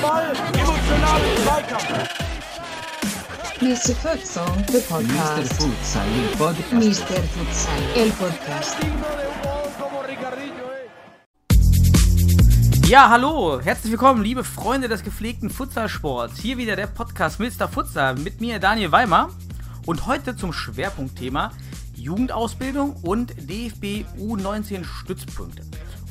Ball, Zweikampf. Mr. Futsal, the Mr. podcast. Futsal, il podcast. Mr. Futsal, el podcast. Ja, hallo, herzlich willkommen, liebe Freunde des gepflegten Futsalsports. Hier wieder der Podcast Mr. Futsal mit mir Daniel Weimer und heute zum Schwerpunktthema Jugendausbildung und DFB U19 Stützpunkte.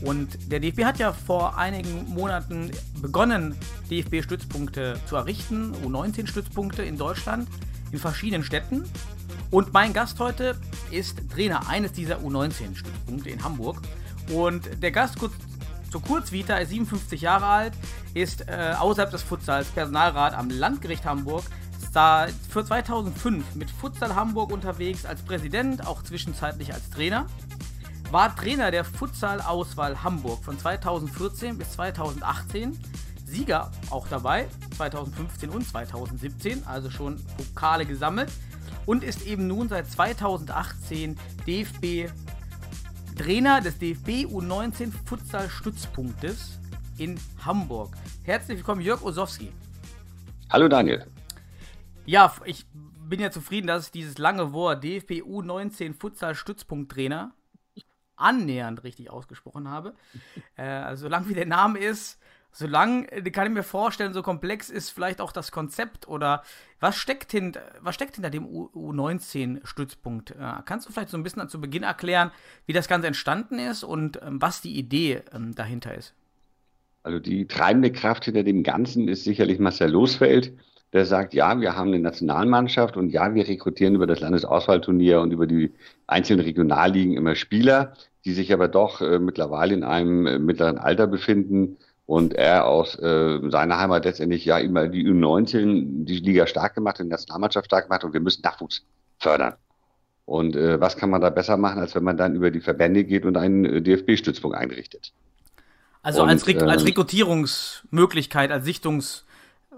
Und der DFB hat ja vor einigen Monaten begonnen, DFB-Stützpunkte zu errichten, U19-Stützpunkte in Deutschland, in verschiedenen Städten. Und mein Gast heute ist Trainer eines dieser U19-Stützpunkte in Hamburg. Und der Gast kurz zur Kurzvita ist 57 Jahre alt, ist äh, außerhalb des Futsals Personalrat am Landgericht Hamburg, da für 2005 mit Futsal Hamburg unterwegs als Präsident, auch zwischenzeitlich als Trainer. War Trainer der Futsal-Auswahl Hamburg von 2014 bis 2018. Sieger auch dabei, 2015 und 2017, also schon Pokale gesammelt. Und ist eben nun seit 2018 DFB Trainer des DFB U19 Futsal Stützpunktes in Hamburg. Herzlich willkommen, Jörg Osowski. Hallo Daniel. Ja, ich bin ja zufrieden, dass ich dieses lange Wort DFB U19 Futsal Stützpunkt Trainer annähernd richtig ausgesprochen habe. Äh, also solange wie der Name ist, solange äh, kann ich mir vorstellen, so komplex ist vielleicht auch das Konzept oder was steckt, hint, was steckt hinter dem U U19-Stützpunkt? Äh, kannst du vielleicht so ein bisschen zu Beginn erklären, wie das Ganze entstanden ist und ähm, was die Idee ähm, dahinter ist? Also die treibende Kraft hinter dem Ganzen ist sicherlich Marcel Losfeld, der sagt, ja, wir haben eine Nationalmannschaft und ja, wir rekrutieren über das Landesauswahlturnier und über die einzelnen Regionalligen immer Spieler, die sich aber doch äh, mittlerweile in einem äh, mittleren Alter befinden und er aus äh, seiner Heimat letztendlich ja immer die U19, die Liga stark gemacht, die Nationalmannschaft stark gemacht und wir müssen Nachwuchs fördern. Und äh, was kann man da besser machen, als wenn man dann über die Verbände geht und einen äh, DFB-Stützpunkt einrichtet? Also Und, als, Rek als ähm, Rekrutierungsmöglichkeit, als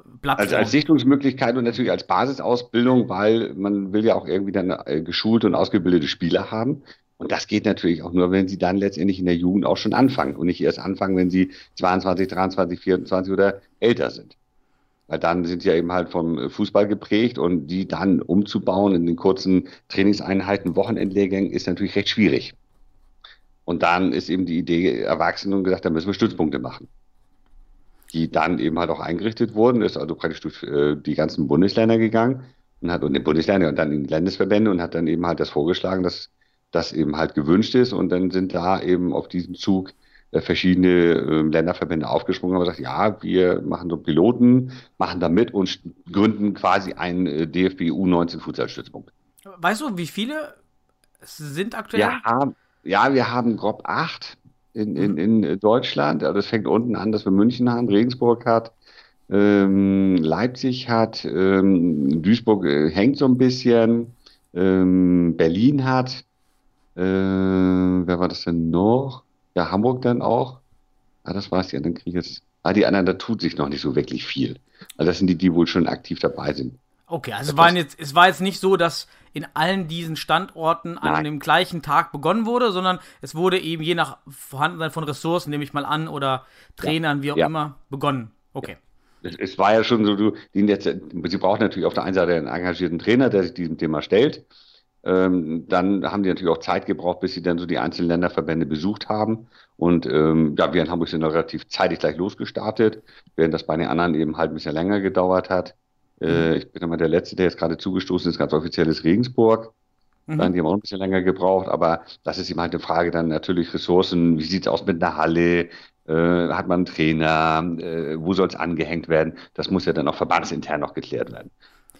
Sichtungsplattform. Als, als Sichtungsmöglichkeit und natürlich als Basisausbildung, weil man will ja auch irgendwie dann äh, geschulte und ausgebildete Spieler haben. Und das geht natürlich auch nur, wenn sie dann letztendlich in der Jugend auch schon anfangen und nicht erst anfangen, wenn sie 22, 23, 24 oder älter sind. Weil dann sind sie ja eben halt vom Fußball geprägt und die dann umzubauen in den kurzen Trainingseinheiten, Wochenendlehrgängen ist natürlich recht schwierig. Und dann ist eben die Idee erwachsen und gesagt, da müssen wir Stützpunkte machen. Die dann eben halt auch eingerichtet wurden, ist also praktisch durch äh, die ganzen Bundesländer gegangen und hat und den Bundesländer und dann in die Landesverbände und hat dann eben halt das vorgeschlagen, dass das eben halt gewünscht ist. Und dann sind da eben auf diesen Zug äh, verschiedene äh, Länderverbände aufgesprungen und haben gesagt, ja, wir machen so Piloten, machen da mit und gründen quasi einen äh, DFB U19 Futsalstützpunkt. weißt du, wie viele es sind aktuell? Haben, ja, wir haben grob acht in, in, in äh, Deutschland. Also das fängt unten an, dass wir München haben, Regensburg hat, ähm, Leipzig hat, ähm, Duisburg äh, hängt so ein bisschen, ähm, Berlin hat, äh, wer war das denn noch? Ja, Hamburg dann auch. Ah, das war's ja, dann kriege ich jetzt. Ah, die anderen, da tut sich noch nicht so wirklich viel. Also das sind die, die wohl schon aktiv dabei sind. Okay, also es, waren jetzt, es war jetzt nicht so, dass in allen diesen Standorten an Nein. dem gleichen Tag begonnen wurde, sondern es wurde eben je nach Vorhandensein von Ressourcen, nehme ich mal an, oder Trainern, wie auch Ja. immer, begonnen. Okay. Es, es war ja schon so, du, die sie brauchen natürlich auf der einen Seite einen engagierten Trainer, der sich diesem Thema stellt. Ähm, dann haben die natürlich auch Zeit gebraucht, bis sie dann so die einzelnen Länderverbände besucht haben. Und ähm, ja, wir in Hamburg sind relativ zeitig gleich losgestartet, während das bei den anderen eben halt ein bisschen länger gedauert hat. Äh, ich bin immer der Letzte, der jetzt gerade zugestoßen ist, ganz offiziell ist Regensburg. Dann, die haben auch ein bisschen länger gebraucht, aber das ist eben halt eine Frage dann natürlich Ressourcen. Wie sieht's aus mit einer Halle? Äh, hat man einen Trainer? Äh, wo soll es angehängt werden? Das muss ja dann auch verbandsintern noch geklärt werden,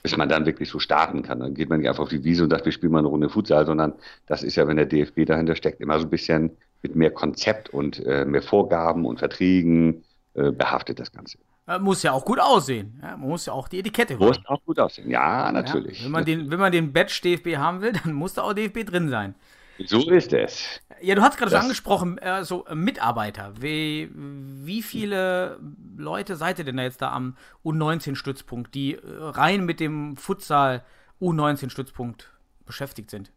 bis man dann wirklich so starten kann. Dann geht man nicht einfach auf die Wiese und sagt, wir spielen mal eine Runde Futsal, sondern das ist ja, wenn der DFB dahinter steckt, immer so ein bisschen mit mehr Konzept und äh, mehr Vorgaben und Verträgen äh, behaftet das Ganze. Äh, Muss ja auch gut aussehen. Ja, man muss ja auch die Etikette Muss auch gut aussehen. Ja, natürlich. Ja, wenn, man den, wenn man den Badge DFB haben will, dann muss da auch DFB drin sein. so ist es. Ja, du hast gerade schon angesprochen, äh, so äh, Mitarbeiter. Wie, wie viele Leute seid ihr denn da jetzt da am U19-Stützpunkt, die äh, rein mit dem Futsal U19-Stützpunkt beschäftigt sind?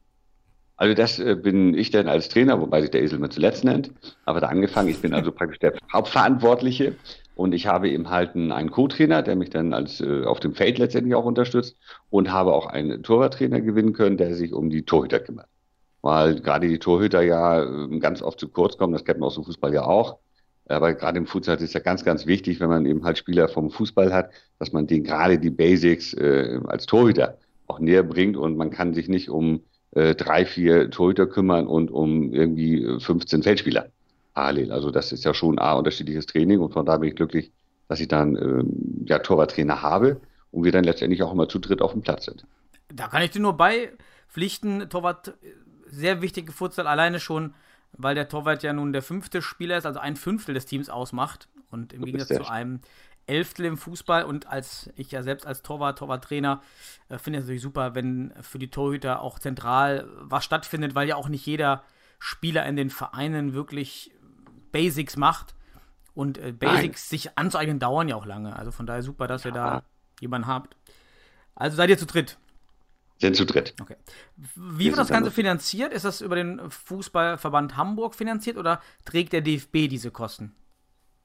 Also das äh, bin ich dann als Trainer, wobei sich der Esel mir zuletzt nennt. Aber da angefangen, ich bin also praktisch der Hauptverantwortliche und ich habe eben halt einen Co-Trainer, der mich dann als äh, auf dem Feld letztendlich auch unterstützt und habe auch einen Torwarttrainer gewinnen können, der sich um die Torhüter kümmert. Weil gerade die Torhüter ja äh, ganz oft zu kurz kommen, das kennt man aus dem Fußball ja auch. Aber gerade im Futsal ist ja ganz, ganz wichtig, wenn man eben halt Spieler vom Fußball hat, dass man denen gerade die Basics äh, als Torhüter auch näher bringt und man kann sich nicht um äh, drei, vier Torhüter kümmern und um irgendwie 15 Feldspieler parallel. Also das ist ja schon ein unterschiedliches Training und von da bin ich glücklich, dass ich dann ähm, ja Torwarttrainer habe und wir dann letztendlich auch immer zu dritt auf dem Platz sind. Da kann ich dir nur beipflichten, Torwart, sehr wichtige Futsal, alleine schon, weil der Torwart ja nun der fünfte Spieler ist, also ein Fünftel des Teams ausmacht und im Gegensatz zu einem Elftel im Fußball und als ich ja selbst als Torwart, Torwarttrainer äh, finde es natürlich super, wenn für die Torhüter auch zentral was stattfindet, weil ja auch nicht jeder Spieler in den Vereinen wirklich Basics macht. Und äh, Basics Nein. sich anzueignen dauern ja auch lange. Also von daher super, dass ja. ihr da jemanden habt. Also seid ihr zu dritt. Sind zu dritt. Okay. Wie wird das Ganze finanziert? Ist das über den Fußballverband Hamburg finanziert oder trägt der DFB diese Kosten?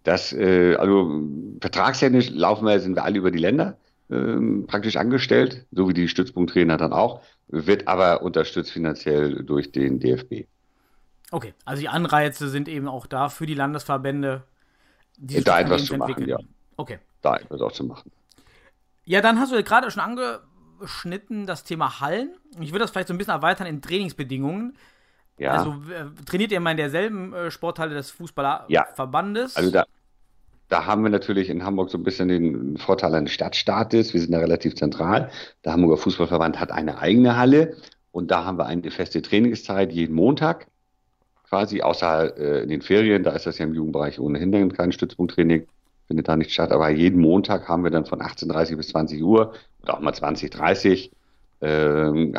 Das, äh, also vertragstechnisch laufen wir, sind wir alle über die Länder äh, praktisch angestellt, so wie die Stützpunkttrainer dann auch, wird aber unterstützt finanziell durch den DFB. Okay, also die Anreize sind eben auch da für die Landesverbände, die da etwas zu machen, ja. Okay. Da etwas auch zu machen. Ja, dann hast du ja gerade schon angeschnitten das Thema Hallen. Ich würde das vielleicht so ein bisschen erweitern in Trainingsbedingungen. Ja. Also äh, trainiert ihr mal in derselben äh, Sporthalle des Fußballerverbandes? Ja. Also da, da haben wir natürlich in Hamburg so ein bisschen den Vorteil eines Stadtstaates. Wir sind da relativ zentral. Der Hamburger Fußballverband hat eine eigene Halle und da haben wir eine feste Trainingszeit jeden Montag quasi, außer äh, in den Ferien, da ist das ja im Jugendbereich ohnehin kein Stützpunkttraining, findet da nicht statt, aber jeden Montag haben wir dann von 18.30 bis 20 Uhr oder auch mal 20.30 äh,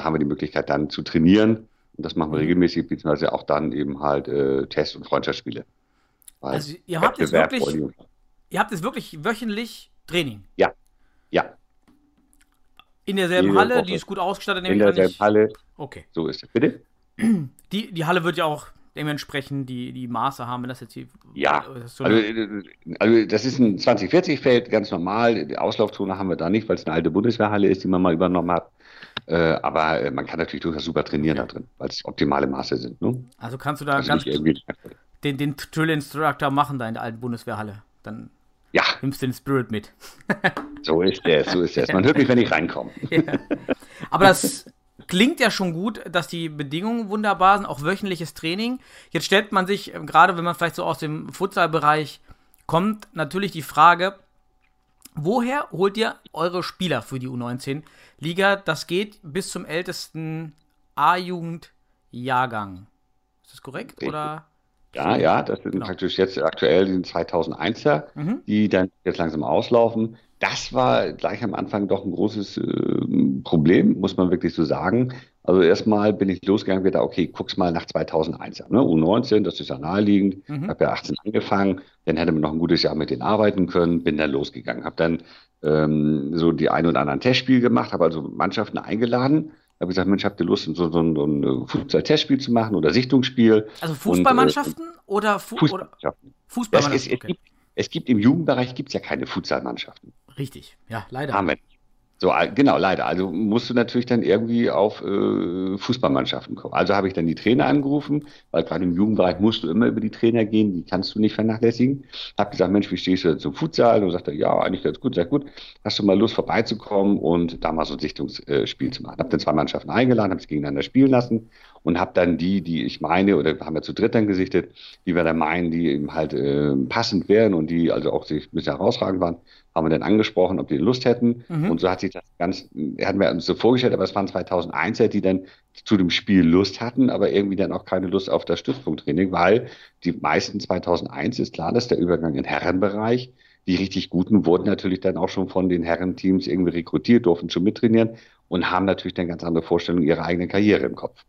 haben wir die Möglichkeit dann zu trainieren und das machen wir regelmäßig, beziehungsweise auch dann eben halt äh, Test- und Freundschaftsspiele. Also ihr habt, jetzt wirklich, ihr habt jetzt wirklich wöchentlich Training? Ja, ja. In derselben Jede Halle, Woche. die ist gut ausgestattet? In derselben Halle. Okay. So ist es. Bitte? Die, die Halle wird ja auch dementsprechend die, die Maße haben, wenn das jetzt hier. Ja, das so also, also, das ist ein 2040-Feld, ganz normal. Die Auslaufzone haben wir da nicht, weil es eine alte Bundeswehrhalle ist, die man mal übernommen hat. Äh, aber äh, man kann natürlich durchaus super trainieren okay. da drin, weil es optimale Maße sind. Ne? Also kannst du da also ganz den, den Drill Instructor machen da in der alten Bundeswehrhalle. Dann ja. nimmst du den Spirit mit. so ist der, so ist der. Man hört mich, wenn ich reinkomme. Ja. Aber das klingt ja schon gut, dass die Bedingungen wunderbar sind, auch wöchentliches Training. Jetzt stellt man sich, äh, gerade wenn man vielleicht so aus dem Futsalbereich kommt, natürlich die Frage, woher holt ihr eure Spieler für die U19-Liga? Das geht bis zum ältesten A-Jugend-Jahrgang. Ist das korrekt? Oder? Ja, ja, das sind genau. praktisch jetzt aktuell die 2001er, mhm. die dann jetzt langsam auslaufen. Das war gleich am Anfang doch ein großes äh, Problem, muss man wirklich so sagen. Also erstmal bin ich losgegangen, wieder, okay, guck's mal nach 2001. Ne? U19, das ist ja naheliegend. Mhm. Habe ja 18 angefangen, dann hätte man noch ein gutes Jahr mit denen arbeiten können, bin dann losgegangen. Habe dann ähm, so die ein oder anderen Testspiel gemacht, habe also Mannschaften eingeladen. Habe gesagt, Mensch, habt ihr Lust, so, so, so ein Fußball-Testspiel zu machen oder Sichtungsspiel? Also Fußballmannschaften und, äh, oder Fu Fußballmannschaften? Fußballmannschaften. Es, es, okay. gibt, es gibt im Jugendbereich gibt's ja keine Futsalmannschaften. Richtig, ja, leider. Nicht. So, genau, leider. Also musst du natürlich dann irgendwie auf äh, Fußballmannschaften kommen. Also habe ich dann die Trainer angerufen, weil gerade im Jugendbereich musst du immer über die Trainer gehen, die kannst du nicht vernachlässigen. Hab gesagt, Mensch, wie stehst du zum Futsal? Und sagte, ja, eigentlich ganz gut, sehr gut. Hast du mal Lust vorbeizukommen und da mal so ein Sichtungsspiel zu machen? Hab dann zwei Mannschaften eingeladen, habe sie gegeneinander spielen lassen und habe dann die, die ich meine, oder haben wir zu dritt dann gesichtet, die wir dann meinen, die eben halt äh, passend wären und die also auch sich ein bisschen herausragend waren, haben wir dann angesprochen, ob die Lust hätten. Mhm. Und so hat sich das ganz, er hat mir uns so vorgestellt, aber es waren 2001er, die dann zu dem Spiel Lust hatten, aber irgendwie dann auch keine Lust auf das Stützpunkttraining, weil die meisten 2001 ist klar, dass der Übergang in Herrenbereich, die richtig Guten wurden natürlich dann auch schon von den Herrenteams irgendwie rekrutiert, durften schon mittrainieren und haben natürlich dann ganz andere Vorstellungen ihrer eigenen Karriere im Kopf.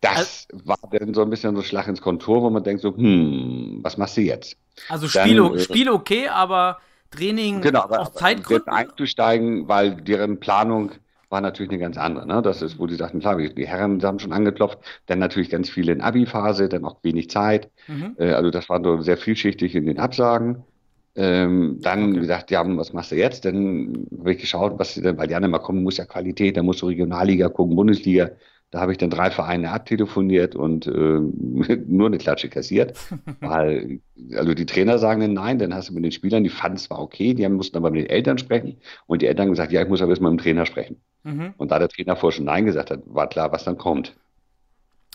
Das also, war dann so ein bisschen so Schlag ins Kontur, wo man denkt so, hm, was machst du jetzt? Also Spiel, dann, äh, Spiel okay, aber Training genau, aber, aus Zeitgründen? einzusteigen, weil deren Planung war natürlich eine ganz andere. Ne? Das ist, wo die sagten, klar, die Herren haben schon angeklopft, dann natürlich ganz viele in Abi-Phase, dann auch wenig Zeit. Mhm. Äh, also das war so sehr vielschichtig in den Absagen. Ähm, dann okay. gesagt, ja, was machst du jetzt? Dann habe ich geschaut, was denn, weil die anderen mal kommen, muss ja Qualität, da musst du Regionalliga gucken, Bundesliga. Da habe ich dann drei Vereine abtelefoniert und äh, nur eine Klatsche kassiert. weil, also die Trainer sagen dann nein, dann hast du mit den Spielern, die fanden es zwar okay, die mussten aber mit den Eltern sprechen und die Eltern haben gesagt, ja, ich muss aber erstmal mit dem Trainer sprechen. Mhm. Und da der Trainer vorher schon nein gesagt hat, war klar, was dann kommt.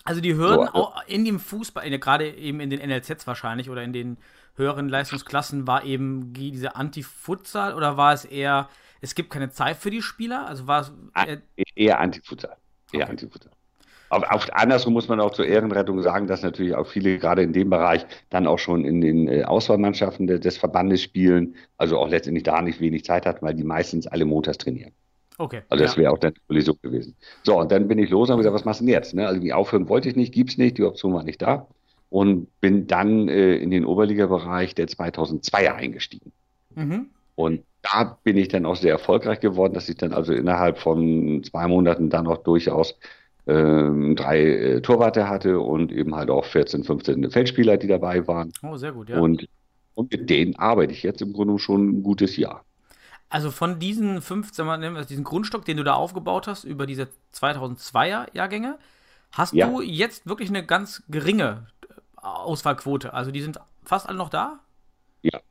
Also die Hürden so, also, in dem Fußball, gerade eben in den NLZs wahrscheinlich oder in den höheren Leistungsklassen war eben diese Anti-Futsal oder war es eher, es gibt keine Zeit für die Spieler? Also war es eher, eher Anti-Futsal. Okay. Anti-Futsal. Auf, auf, andersrum muss man auch zur Ehrenrettung sagen, dass natürlich auch viele gerade in dem Bereich dann auch schon in den äh, Auswahlmannschaften de, des Verbandes spielen, also auch letztendlich da nicht wenig Zeit hatten, weil die meistens alle montags trainieren. Okay. Also das ja. wäre auch dann so gewesen. So, und dann bin ich los und habe gesagt, was machst du denn jetzt? Ne? Also die aufhören wollte ich nicht, gibt's nicht, die Option war nicht da und bin dann äh, in den Oberliga-Bereich der 2002er eingestiegen. Mhm. Und da bin ich dann auch sehr erfolgreich geworden, dass ich dann also innerhalb von zwei Monaten dann auch durchaus ähm, drei äh, Torwarte hatte und eben halt auch 14, 15 Feldspieler, die dabei waren. Oh, sehr gut, ja. Und, und mit denen arbeite ich jetzt im Grunde schon ein gutes Jahr. Also von diesen 15, also diesen Grundstock, den du da aufgebaut hast, über diese 2002er Jahrgänge, hast ja. du jetzt wirklich eine ganz geringe Auswahlquote. Also die sind fast alle noch da? Ja.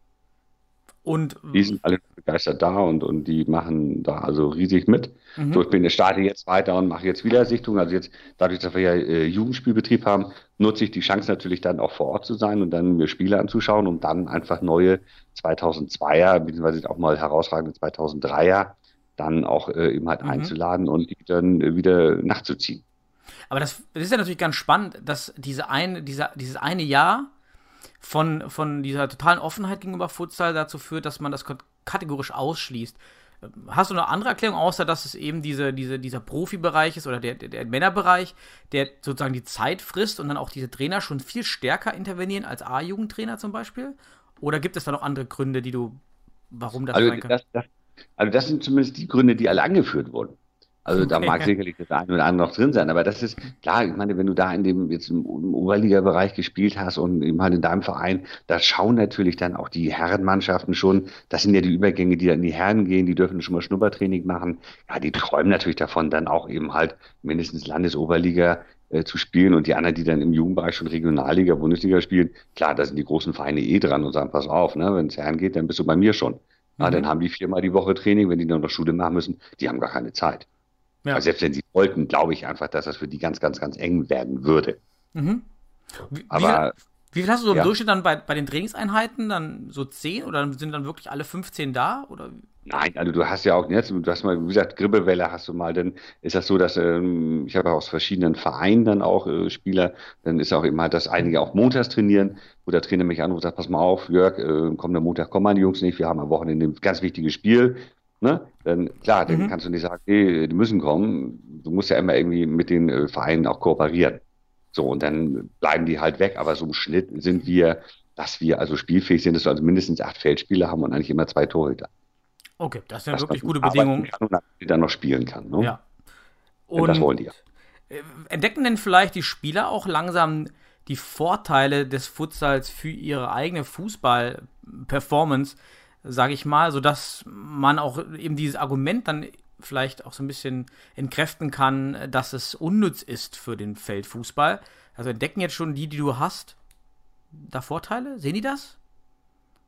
Und die sind alle begeistert da und, und die machen da also riesig mit. Mhm. So, ich bin, ich starte jetzt weiter und mache jetzt wieder Sichtungen. Also jetzt, dadurch, dass wir ja äh, Jugendspielbetrieb haben, nutze ich die Chance natürlich dann auch vor Ort zu sein und dann mir Spiele anzuschauen und dann einfach neue 2002er, beziehungsweise auch mal herausragende 2003er dann auch äh, eben halt mhm. einzuladen und die dann äh, wieder nachzuziehen. Aber das, das, ist ja natürlich ganz spannend, dass diese eine, dieser, dieses eine Jahr von, von dieser totalen Offenheit gegenüber Futsal dazu führt, dass man das kategorisch ausschließt. Hast du eine andere Erklärung, außer dass es eben diese, diese, dieser Profibereich ist oder der, der, der Männerbereich, der sozusagen die Zeit frisst und dann auch diese Trainer schon viel stärker intervenieren als A-Jugendtrainer zum Beispiel? Oder gibt es da noch andere Gründe, die du, warum das also sein kann? Das, das, also das sind zumindest die Gründe, die alle angeführt wurden. Also da mag sicherlich das eine oder andere noch drin sein, aber das ist klar, ich meine, wenn du da in dem jetzt im, im Oberliga-Bereich gespielt hast und eben halt in deinem Verein, da schauen natürlich dann auch die Herrenmannschaften schon, das sind ja die Übergänge, die dann in die Herren gehen, die dürfen schon mal Schnuppertraining machen. Ja, die träumen natürlich davon, dann auch eben halt mindestens Landesoberliga äh, zu spielen und die anderen, die dann im Jugendbereich schon Regionalliga, Bundesliga spielen, klar, da sind die großen Vereine eh dran und sagen, pass auf, ne, wenn es Herren geht, dann bist du bei mir schon. Ja, mhm. dann haben die viermal die Woche Training, wenn die dann noch Schule machen müssen, die haben gar keine Zeit. Ja. Also selbst wenn sie wollten, glaube ich einfach, dass das für die ganz, ganz, ganz eng werden würde. Mhm. Wie, Aber wie viel hast du so im ja. Durchschnitt dann bei, bei den Trainingseinheiten? Dann so zehn oder sind dann wirklich alle 15 da? Oder? Nein, also du hast ja auch jetzt, du hast mal, wie gesagt, Grippewelle hast du mal, dann ist das so, dass ähm, ich habe aus verschiedenen Vereinen dann auch äh, Spieler, dann ist auch immer, dass einige auch montags trainieren, wo der Trainer mich anruft und sagt, pass mal auf, Jörg, äh, kommender Montag kommen meine Jungs nicht, wir haben am Wochenende ein ganz wichtiges Spiel, Ne? Dann klar, dann mhm. kannst du nicht sagen, hey, die müssen kommen. Du musst ja immer irgendwie mit den äh, Vereinen auch kooperieren. So, und dann bleiben die halt weg. Aber so im Schnitt sind wir, dass wir also spielfähig sind, dass wir also mindestens acht Feldspieler haben und eigentlich immer zwei Torhüter. Okay, das sind ja wirklich gute Bedingungen. Kann und dann noch spielen kann. Ne? Ja. Und das wollen die ja. Äh, entdecken denn vielleicht die Spieler auch langsam die Vorteile des Futsals für ihre eigene Fußball-Performance? Sage ich mal, sodass man auch eben dieses Argument dann vielleicht auch so ein bisschen entkräften kann, dass es unnütz ist für den Feldfußball. Also entdecken jetzt schon die, die du hast, da Vorteile? Sehen die das?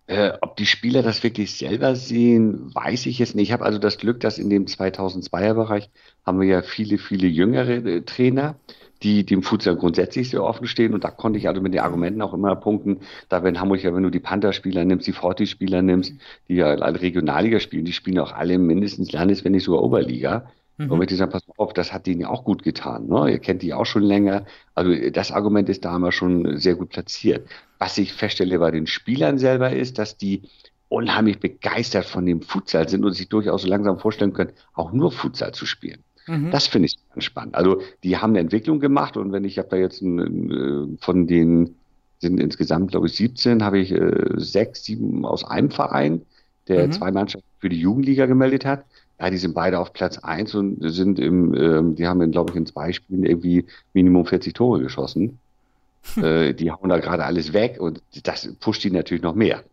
Äh, ob die Spieler das wirklich selber sehen, weiß ich jetzt nicht. Ich habe also das Glück, dass in dem 2002er Bereich haben wir ja viele, viele jüngere äh, Trainer die dem Futsal grundsätzlich sehr offen stehen. Und da konnte ich also mit den Argumenten auch immer punkten. Da wenn Hamburg ja, wenn du die Panther-Spieler nimmst, die Forti-Spieler nimmst, die ja alle Regionalliga spielen, die spielen auch alle mindestens Landes-, wenn nicht sogar Oberliga. Mhm. Und mit dieser pass auf, das hat denen ja auch gut getan. Ne? Ihr kennt die auch schon länger. Also das Argument ist damals schon sehr gut platziert. Was ich feststelle bei den Spielern selber ist, dass die unheimlich begeistert von dem Futsal sind und sich durchaus so langsam vorstellen können, auch nur Futsal zu spielen. Mhm. Das finde ich ganz spannend. Also die haben eine Entwicklung gemacht und wenn ich habe da jetzt ein, äh, von den sind insgesamt glaube ich 17, habe ich äh, sechs, sieben aus einem Verein, der mhm. zwei Mannschaften für die Jugendliga gemeldet hat. ja, die sind beide auf Platz 1 und sind im, ähm, die haben, glaube ich, in zwei Spielen irgendwie Minimum 40 Tore geschossen. äh, die hauen da gerade alles weg und das pusht die natürlich noch mehr.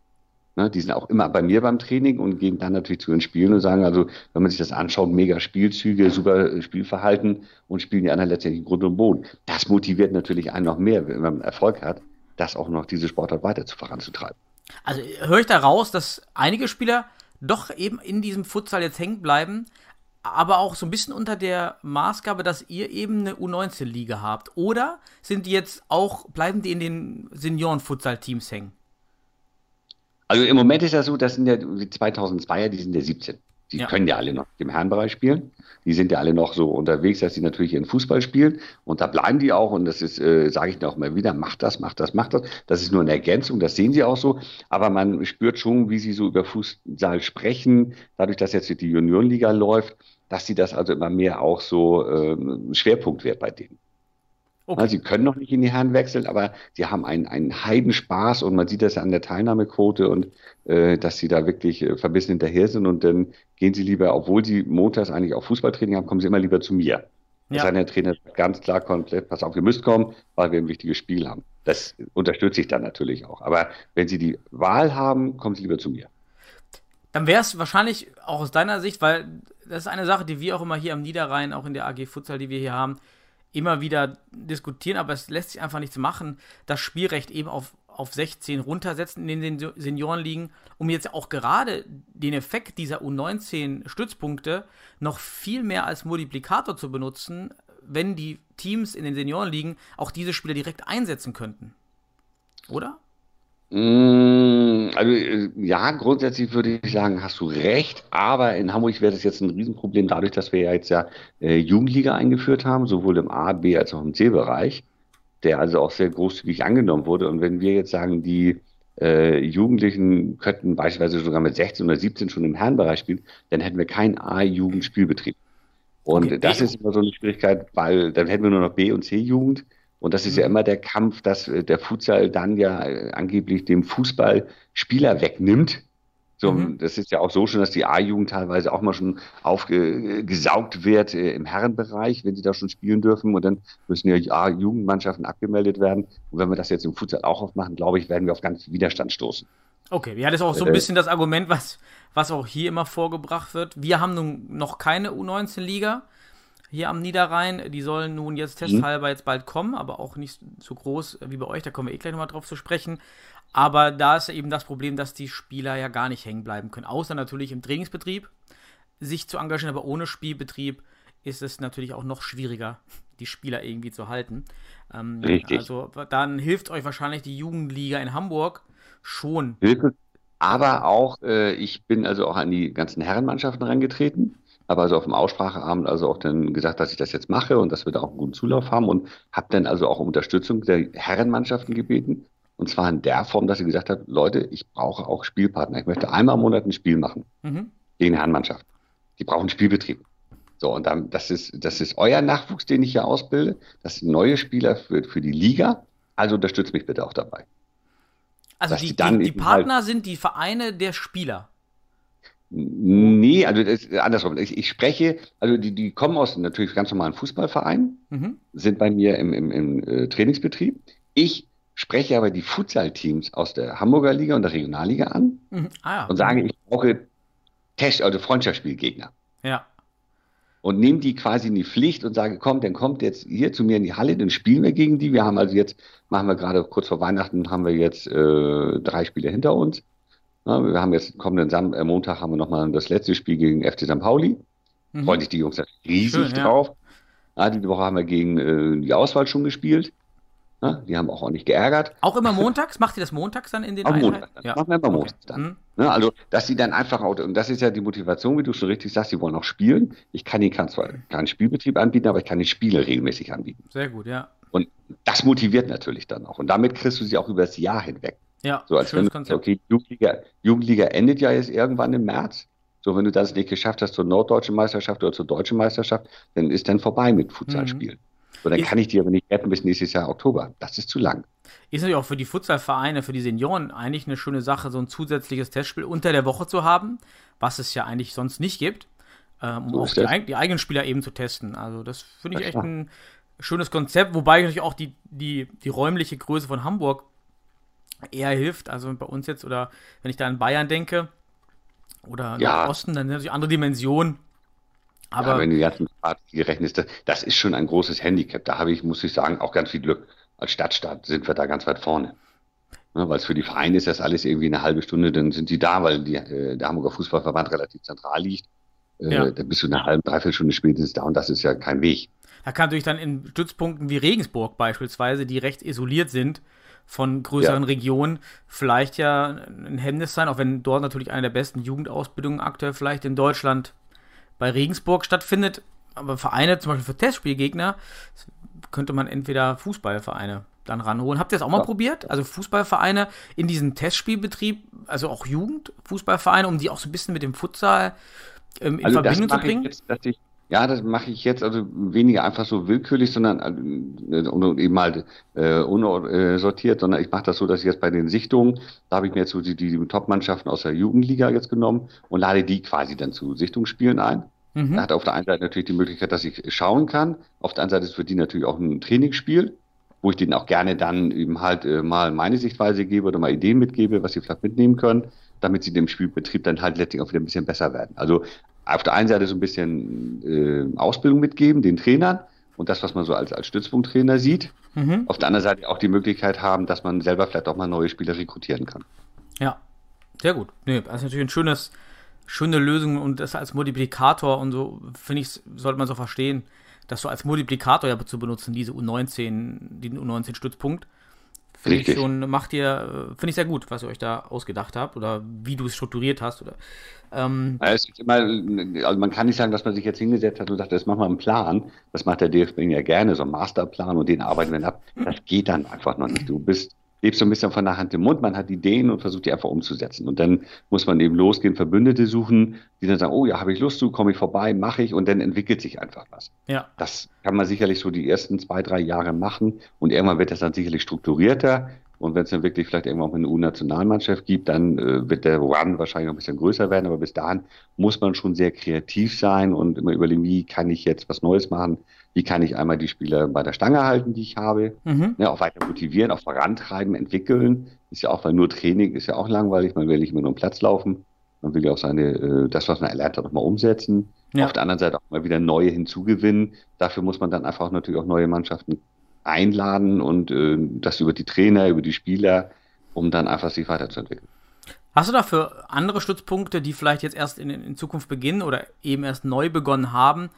Ne, die sind auch immer bei mir beim Training und gehen dann natürlich zu den Spielen und sagen, also wenn man sich das anschaut, mega Spielzüge, super Spielverhalten und spielen die anderen letztendlich Grund und Boden. Das motiviert natürlich einen noch mehr, wenn man Erfolg hat, das auch noch diese Sportart weiter zu voranzutreiben. Also höre ich da raus, dass einige Spieler doch eben in diesem Futsal jetzt hängen bleiben, aber auch so ein bisschen unter der Maßgabe, dass ihr eben eine U19-Liga habt. Oder sind die jetzt auch, bleiben die in den Senioren-Futsal-Teams hängen? Also im Moment ist das so, das sind ja die 2002er, die sind ja 17. Die ja. können ja alle noch im Herrenbereich spielen. Die sind ja alle noch so unterwegs, dass sie natürlich ihren Fußball spielen. Und da bleiben die auch. Und das ist, äh, sage ich auch mal wieder, macht das, macht das, macht das. Das ist nur eine Ergänzung, das sehen sie auch so. Aber man spürt schon, wie sie so über Fußball sprechen, dadurch, dass jetzt die Juniorenliga läuft, dass sie das also immer mehr auch so äh, Schwerpunkt wird bei denen. Okay. Sie können noch nicht in die Herren wechseln, aber sie haben einen, einen Heidenspaß und man sieht das ja an der Teilnahmequote und äh, dass sie da wirklich äh, verbissen hinterher sind und dann gehen sie lieber, obwohl sie montags eigentlich auch Fußballtraining haben, kommen sie immer lieber zu mir. Ja. Das der Trainer ganz klar komplett, pass auf, ihr müsst kommen, weil wir ein wichtiges Spiel haben. Das unterstütze ich dann natürlich auch. Aber wenn sie die Wahl haben, kommen sie lieber zu mir. Dann wäre es wahrscheinlich auch aus deiner Sicht, weil das ist eine Sache, die wir auch immer hier am Niederrhein, auch in der AG Futsal, die wir hier haben, immer wieder diskutieren, aber es lässt sich einfach nichts machen, das Spielrecht eben auf, auf 16 runtersetzen in den Seniorenligen, um jetzt auch gerade den Effekt dieser U19-Stützpunkte noch viel mehr als Multiplikator zu benutzen, wenn die Teams in den Seniorenligen auch diese Spieler direkt einsetzen könnten. Oder? Mm, also äh, ja, grundsätzlich würde ich sagen, hast du recht, aber in Hamburg wäre das jetzt ein Riesenproblem dadurch, dass wir ja jetzt ja äh, Jugendliga eingeführt haben, sowohl im A, B als auch im C-Bereich, der also auch sehr großzügig angenommen wurde. Und wenn wir jetzt sagen, die äh, Jugendlichen könnten beispielsweise sogar mit 16 oder 17 schon im Herrenbereich spielen, dann hätten wir keinen A-Jugendspielbetrieb. Und okay. das ist immer so eine Schwierigkeit, weil dann hätten wir nur noch B- und C-Jugend. Und das ist ja mhm. immer der Kampf, dass äh, der Futsal dann ja äh, angeblich dem Fußball Spieler wegnimmt. So, mhm. Das ist ja auch so schon, dass die A-Jugend teilweise auch mal schon aufgesaugt wird äh, im Herrenbereich, wenn sie da schon spielen dürfen. Und dann müssen ja A-Jugendmannschaften abgemeldet werden. Und wenn wir das jetzt im Futsal auch aufmachen, glaube ich, werden wir auf ganz Widerstand stoßen. Okay, ja, das ist auch so ein bisschen das Argument, was, was auch hier immer vorgebracht wird. Wir haben nun noch keine U19-Liga hier am Niederrhein. Die sollen nun jetzt mhm. testhalber jetzt bald kommen, aber auch nicht so groß wie bei euch. Da kommen wir eh gleich nochmal drauf zu sprechen. Aber da ist eben das Problem, dass die Spieler ja gar nicht hängen bleiben können. Außer natürlich im Trainingsbetrieb sich zu engagieren, aber ohne Spielbetrieb ist es natürlich auch noch schwieriger, die Spieler irgendwie zu halten. Ähm, Richtig. Also dann hilft euch wahrscheinlich die Jugendliga in Hamburg schon. Hilfe. Aber auch, äh, ich bin also auch an die ganzen Herrenmannschaften herangetreten habe also auf dem Ausspracheabend also auch dann gesagt, dass ich das jetzt mache und dass wir da auch einen guten Zulauf haben und habe dann also auch um Unterstützung der Herrenmannschaften gebeten. Und zwar in der Form, dass sie gesagt hat, Leute, ich brauche auch Spielpartner. Ich möchte einmal im Monat ein Spiel machen mhm. gegen Herrenmannschaften. Die brauchen Spielbetrieb. So, und dann, das ist, das ist euer Nachwuchs, den ich hier ausbilde. Das sind neue Spieler für, für die Liga. Also unterstützt mich bitte auch dabei. Also die, die, die Partner halt sind die Vereine der Spieler. Nee, also das, andersrum. Ich, ich, spreche, also die, die kommen aus natürlich ganz normalen Fußballvereinen, mhm. sind bei mir im, im, im äh, Trainingsbetrieb. Ich spreche aber die Futsal-Teams aus der Hamburger Liga und der Regionalliga an mhm. ah, ja. und sage, ich brauche Test, also Freundschaftsspielgegner. Ja. Und nehme die quasi in die Pflicht und sage, komm, dann kommt jetzt hier zu mir in die Halle, dann spielen wir gegen die. Wir haben also jetzt, machen wir gerade kurz vor Weihnachten, haben wir jetzt äh, drei Spiele hinter uns. Na, wir haben jetzt kommenden Sam äh, Montag haben wir nochmal das letzte Spiel gegen FC St. Pauli. Mhm. Freuen sich die Jungs riesig Schön, drauf. Ja. diese Woche haben wir gegen äh, die Auswahl schon gespielt. Na, die haben auch ordentlich geärgert. Auch immer montags? Macht ihr das montags dann in den Am Montag. Ja. Machen wir immer montags okay. dann. Mhm. Na, also, dass sie dann einfach, und das ist ja die Motivation, wie du schon richtig sagst, sie wollen auch spielen. Ich kann ihnen zwar keinen Spielbetrieb anbieten, aber ich kann die Spiele regelmäßig anbieten. Sehr gut, ja. Und das motiviert natürlich dann auch. Und damit kriegst du sie auch über das Jahr hinweg. Ja, so als wenn du, okay, Jugendliga, Jugendliga endet ja jetzt irgendwann im März. So, wenn du das nicht geschafft hast zur norddeutschen Meisterschaft oder zur deutschen Meisterschaft, dann ist dann vorbei mit Futsalspielen. Mhm. So, dann ist, kann ich die aber nicht retten bis nächstes Jahr Oktober. Das ist zu lang. Ist natürlich auch für die Futsalvereine, für die Senioren eigentlich eine schöne Sache, so ein zusätzliches Testspiel unter der Woche zu haben, was es ja eigentlich sonst nicht gibt. ähm, um So auch die, die eigenen Spieler eben zu testen. Also das finde ich Ja, echt klar. ein schönes Konzept, wobei natürlich auch die, die, die räumliche Größe von Hamburg eher hilft. Also bei uns jetzt, oder wenn ich da an Bayern denke, oder Ja. Osten, dann sind natürlich andere Dimensionen. Aber ja, wenn du die ganzen Fahrtwege rechnest, das, das ist schon ein großes Handicap. Da habe ich, muss ich sagen, auch ganz viel Glück. Als Stadtstaat sind wir da ganz weit vorne. Ne, weil es für die Vereine ist das alles irgendwie eine halbe Stunde, dann sind die da, weil die, äh, der Hamburger Fußballverband relativ zentral liegt. Äh, Ja. Dann bist du eine halbe, dreiviertel Stunde spätestens da und das ist ja kein Weg. Da kann natürlich dann in Stützpunkten wie Regensburg beispielsweise, die recht isoliert sind von größeren Ja. Regionen, vielleicht ja ein Hemmnis sein, auch wenn dort natürlich eine der besten Jugendausbildungen aktuell vielleicht in Deutschland bei Regensburg stattfindet. Aber Vereine, zum Beispiel für Testspielgegner, könnte man entweder Fußballvereine dann ranholen. Habt ihr das auch mal Ja. probiert? Also Fußballvereine in diesen Testspielbetrieb, also auch Jugendfußballvereine, um die auch so ein bisschen mit dem Futsal ähm, in Also Verbindung zu bringen? jetzt, dass ich, ja, das mache ich jetzt also weniger einfach so willkürlich, sondern äh, eben halt äh, unsortiert, sondern ich mache das so, dass ich jetzt bei den Sichtungen, da habe ich mir jetzt so die, die Top-Mannschaften aus der Jugendliga jetzt genommen und lade die quasi dann zu Sichtungsspielen ein. Mhm. Da hat auf der einen Seite natürlich die Möglichkeit, dass ich schauen kann. Auf der anderen Seite ist für die natürlich auch ein Trainingsspiel, wo ich denen auch gerne dann eben halt äh, mal meine Sichtweise gebe oder mal Ideen mitgebe, was sie vielleicht mitnehmen können, damit sie dem Spielbetrieb dann halt letztlich auch wieder ein bisschen besser werden. Also auf der einen Seite so ein bisschen äh, Ausbildung mitgeben, den Trainern und das, was man so als, als Stützpunkttrainer sieht. Mhm. Auf der anderen Seite auch die Möglichkeit haben, dass man selber vielleicht auch mal neue Spieler rekrutieren kann. Ja, sehr gut. Nee, das ist natürlich ein schönes, schöne Lösung und das als Multiplikator und so, finde ich, sollte man so verstehen, das so als Multiplikator ja zu benutzen, diese U19, den U19-Stützpunkt. Finde ich schon, macht ihr, äh, finde ich sehr gut, was ihr euch da ausgedacht habt oder wie du es strukturiert hast. Oder, ähm, es ist immer, also man kann nicht sagen, dass man sich jetzt hingesetzt hat und sagt, jetzt machen wir einen Plan. Das macht der DFB ja gerne, so einen Masterplan und den arbeiten wir dann ab. Das geht dann einfach noch nicht. Du bist, lebst so ein bisschen von der Hand im Mund, man hat Ideen und versucht die einfach umzusetzen. Und dann muss man eben losgehen, Verbündete suchen, die dann sagen, oh ja, habe ich Lust zu, komme ich vorbei, mache ich und dann entwickelt sich einfach was. ja, Das kann man sicherlich so die ersten zwei, drei Jahre machen und irgendwann wird das dann sicherlich strukturierter. Und wenn es dann wirklich vielleicht irgendwann auch eine U-Nationalmannschaft gibt, dann äh, wird der Run wahrscheinlich noch ein bisschen größer werden. Aber bis dahin muss man schon sehr kreativ sein und immer überlegen, wie kann ich jetzt was Neues machen? Wie kann ich einmal die Spieler bei der Stange halten, die ich habe? mhm. Ne, auch weiter motivieren, auch vorantreiben, entwickeln. Ist ja auch, weil nur Training ist ja auch langweilig. Man will nicht immer nur am Platz laufen. Man will ja auch seine, äh, das, was man erlernt hat, nochmal umsetzen. Ja. Auf der anderen Seite auch mal wieder neue hinzugewinnen. Dafür muss man dann einfach auch natürlich auch neue Mannschaften einladen und äh, das über die Trainer, über die Spieler, um dann einfach sich weiterzuentwickeln. Hast du dafür andere Stützpunkte, die vielleicht jetzt erst in, in Zukunft beginnen oder eben erst neu begonnen haben,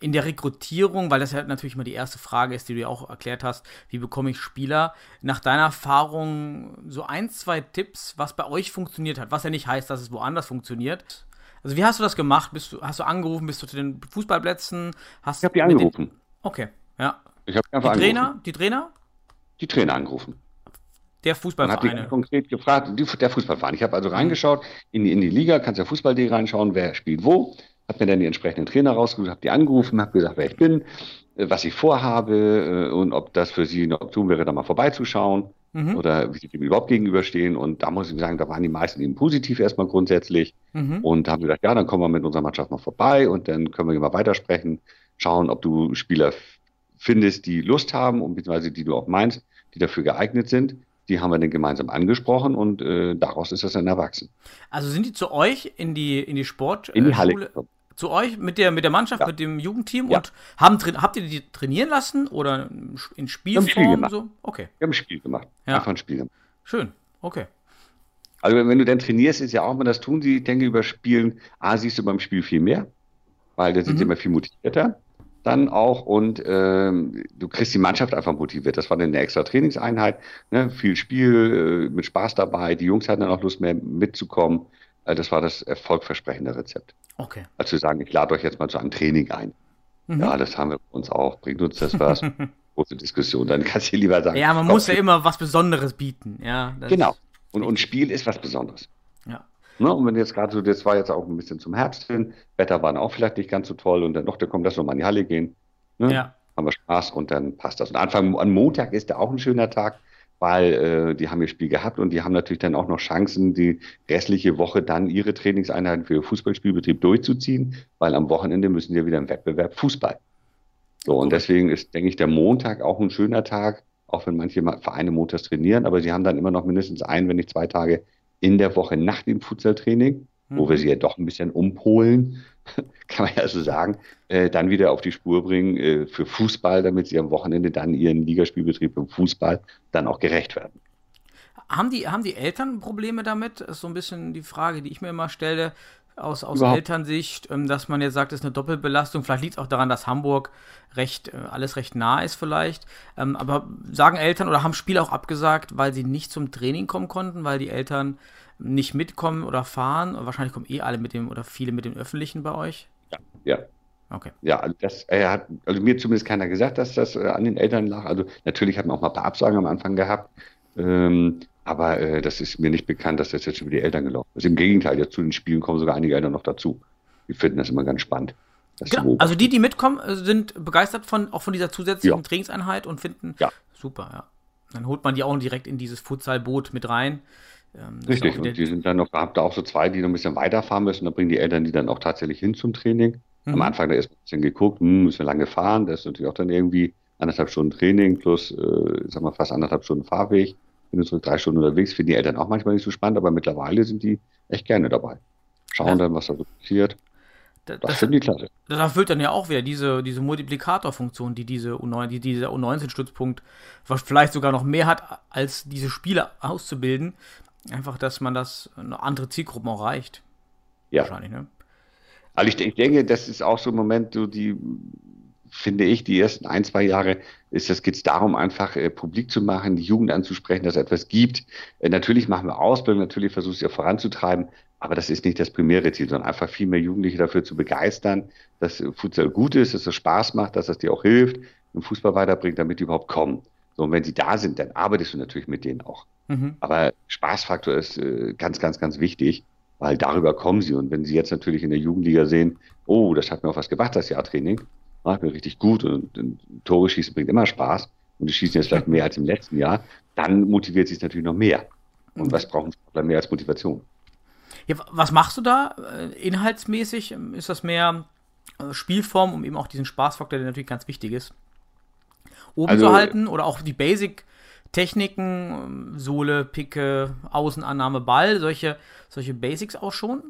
in der Rekrutierung, weil das ja natürlich immer die erste Frage ist, die du ja auch erklärt hast, wie bekomme ich Spieler? Nach deiner Erfahrung so ein, zwei Tipps, was bei euch funktioniert hat, was ja nicht heißt, dass es woanders funktioniert. Also wie hast du das gemacht? Bist du, hast du angerufen, bist du zu den Fußballplätzen? Hast Ich habe die mit den- angerufen. Okay, ja. Ich habe Die einfach Trainer, angerufen. die Trainer Die Trainer angerufen. der Und habe die konkret gefragt, die, der Fußballverein. Ich habe also reingeschaut in die, in die Liga, kannst ja Fußball.de reinschauen, wer spielt wo. Habe mir dann die entsprechenden Trainer rausgesucht, habe die angerufen, habe gesagt, wer ich bin, äh, was ich vorhabe äh, und ob das für sie eine Option wäre, da mal vorbeizuschauen Mhm. oder wie sie dem überhaupt gegenüberstehen. Und da muss ich sagen, da waren die meisten eben positiv erstmal grundsätzlich. Mhm. Und haben gesagt, ja, dann kommen wir mit unserer Mannschaft mal vorbei und dann können wir mal weitersprechen, schauen, ob du Spieler findest, die Lust haben und beziehungsweise die du auch meinst, die dafür geeignet sind. Die haben wir dann gemeinsam angesprochen und äh, daraus ist das dann erwachsen. Also sind die zu euch in die, in die Sport In die äh, Halle. Schule- zu euch mit der, mit der Mannschaft, Ja. mit dem Jugendteam Ja. und haben, habt ihr die trainieren lassen oder in Spiel Spielform gemacht. so? Okay, Wir haben ein Spiel gemacht. Ja. Einfach ein Spiel gemacht. schön. Okay. Also wenn wenn du dann trainierst, ist ja auch immer das tun sie, ich denke, über Spielen, A, siehst du beim Spiel viel mehr, weil da sind Mhm. sie immer viel motivierter dann auch und ähm, du kriegst die Mannschaft einfach motiviert. Das war dann eine extra Trainingseinheit, ne? viel Spiel, äh, mit Spaß dabei, die Jungs hatten dann auch Lust mehr mitzukommen. Äh, das war das erfolgversprechende Rezept. Okay. Als zu sagen, ich lade euch jetzt mal zu einem Training ein. Mhm. Ja, das haben wir uns auch. Bringt uns das was? Große Diskussion. Dann kannst du lieber sagen. Ja, man komm, muss ja immer was Besonderes bieten. Ja, Genau. Und, und Spiel ist was Besonderes. Ne? Und wenn jetzt gerade so, das war jetzt auch ein bisschen zum Herbst hin, Wetter war dann auch vielleicht nicht ganz so toll und dann noch, da kommt das nochmal in die Halle gehen. Ne? Ja. Haben wir Spaß und dann passt das. Und Anfang, am Montag ist da auch ein schöner Tag. weil äh, die haben ihr Spiel gehabt und die haben natürlich dann auch noch Chancen, die restliche Woche dann ihre Trainingseinheiten für ihr Fußballspielbetrieb durchzuziehen, weil am Wochenende müssen die wieder im Wettbewerb Fußball. So, und deswegen ist, denke ich, der Montag auch ein schöner Tag, auch wenn manche Vereine montags trainieren, aber sie haben dann immer noch mindestens ein, wenn nicht zwei Tage in der Woche nach dem Futsaltraining, mhm. wo wir sie ja doch ein bisschen umpolen, kann man ja so sagen, äh, dann wieder auf die Spur bringen äh, für Fußball, damit sie am Wochenende dann ihren Ligaspielbetrieb im Fußball dann auch gerecht werden. Haben die, haben die Eltern Probleme damit? Das ist so ein bisschen die Frage, die ich mir immer stelle, aus, aus Elternsicht, ähm, dass man jetzt sagt, es ist eine Doppelbelastung. Vielleicht liegt es auch daran, dass Hamburg recht, äh, alles recht nah ist vielleicht. Ähm, aber sagen Eltern oder haben Spieler auch abgesagt, weil sie nicht zum Training kommen konnten, weil die Eltern nicht mitkommen oder fahren? Wahrscheinlich kommen eh alle mit dem oder viele mit dem Öffentlichen bei euch. Ja, ja. Okay. Ja, also das er hat, also mir zumindest keiner gesagt, dass das äh, an den Eltern lag. Also natürlich hatten wir auch mal ein paar Absagen am Anfang gehabt. Ähm, aber äh, das ist mir nicht bekannt, dass das jetzt über die Eltern gelaufen ist. Im Gegenteil, jetzt zu den Spielen kommen sogar einige Eltern noch dazu. Die finden das immer ganz spannend. Genau. Also die, die mitkommen, äh, sind begeistert von auch von dieser zusätzlichen ja. Trainingseinheit und finden ja. super, ja. Dann holt man die auch direkt in dieses Futsalboot mit rein. Ähm, Richtig, und die sind dann noch, habt da auch so zwei, die noch ein bisschen weiterfahren müssen. Da bringen die Eltern die dann auch tatsächlich hin zum Training. Mhm. Am Anfang da erst ein bisschen geguckt, hm, müssen wir lange fahren. Das ist natürlich auch dann irgendwie anderthalb Stunden Training plus, äh, sag mal, fast anderthalb Stunden Fahrweg jetzt so drei Stunden unterwegs, finden die Eltern auch manchmal nicht so spannend, aber mittlerweile sind die echt gerne dabei. Schauen ja. dann, was da so passiert. Das, das finden die klasse. Das erfüllt dann ja auch wieder diese, diese Multiplikatorfunktion, die diese U9, die dieser U19-Stützpunkt vielleicht sogar noch mehr hat, als diese Spiele auszubilden. Einfach, dass man das andere Zielgruppen auch reicht. Ja. Wahrscheinlich, ne? Also ich, ich denke, das ist auch so ein Moment, so die finde ich, die ersten ein, zwei Jahre ist das, geht es darum, einfach äh, publik zu machen, die Jugend anzusprechen, dass es etwas gibt. Äh, natürlich machen wir Ausbildung, natürlich versuchen es ja voranzutreiben, aber das ist nicht das primäre Ziel, sondern einfach viel mehr Jugendliche dafür zu begeistern, dass Futsal gut ist, dass es Spaß macht, dass es dir auch hilft, im Fußball weiterbringt, damit die überhaupt kommen. So, und wenn sie da sind, dann arbeitest du natürlich mit denen auch. Mhm. Aber Spaßfaktor ist äh, ganz, ganz, ganz wichtig, weil darüber kommen sie. Und wenn sie jetzt natürlich in der Jugendliga sehen, oh, das hat mir auch was gebracht, das Jahr Training, macht mir richtig gut und, und Tore schießen bringt immer Spaß und die schießen jetzt vielleicht mehr als im letzten Jahr, dann motiviert sich natürlich noch mehr. Und was brauchen Sportler mehr als Motivation? Ja, was machst du da äh, inhaltsmäßig? Ist das mehr äh, Spielform, um eben auch diesen Spaßfaktor, der natürlich ganz wichtig ist, oben also, zu halten? Oder auch die Basic-Techniken, ähm, Sohle, Picke, Außenannahme, Ball, solche, solche Basics auch schon?